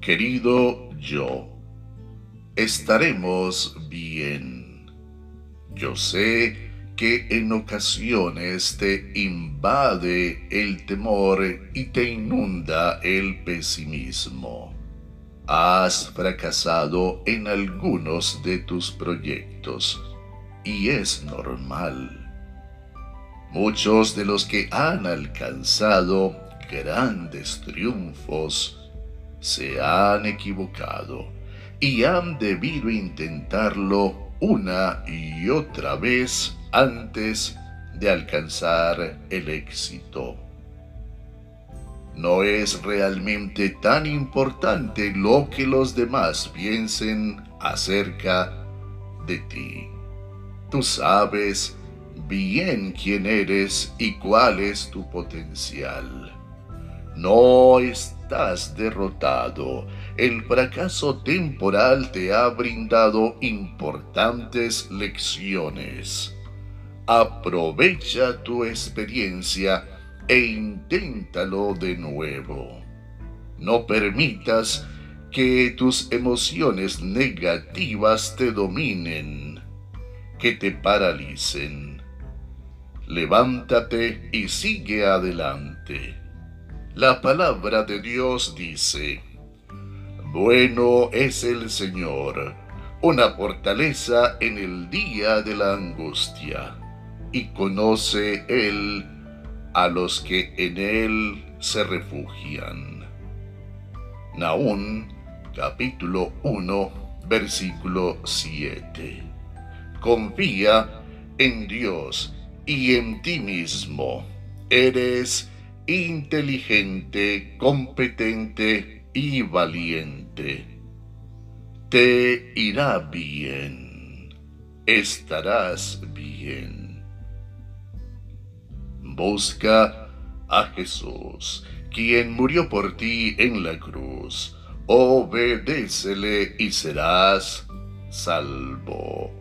Querido yo, estaremos bien. Yo sé que en ocasiones te invade el temor y te inunda el pesimismo. Has fracasado en algunos de tus proyectos y es normal. Muchos de los que han alcanzado grandes triunfos se han equivocado y han debido intentarlo una y otra vez antes de alcanzar el éxito. No es realmente tan importante lo que los demás piensen acerca de ti. Tú sabes bien quién eres y cuál es tu potencial. No estás derrotado. El fracaso temporal te ha brindado importantes lecciones. Aprovecha tu experiencia e inténtalo de nuevo. No permitas que tus emociones negativas te dominen, que te paralicen. Levántate y sigue adelante. La palabra de Dios dice, Bueno es el Señor, una fortaleza en el día de la angustia, y conoce Él a los que en Él se refugian. Naún capítulo 1 versículo 7. Confía en Dios y en ti mismo. Eres inteligente, competente y valiente. Te irá bien, estarás bien. Busca a Jesús, quien murió por ti en la cruz. Obedécele y serás salvo.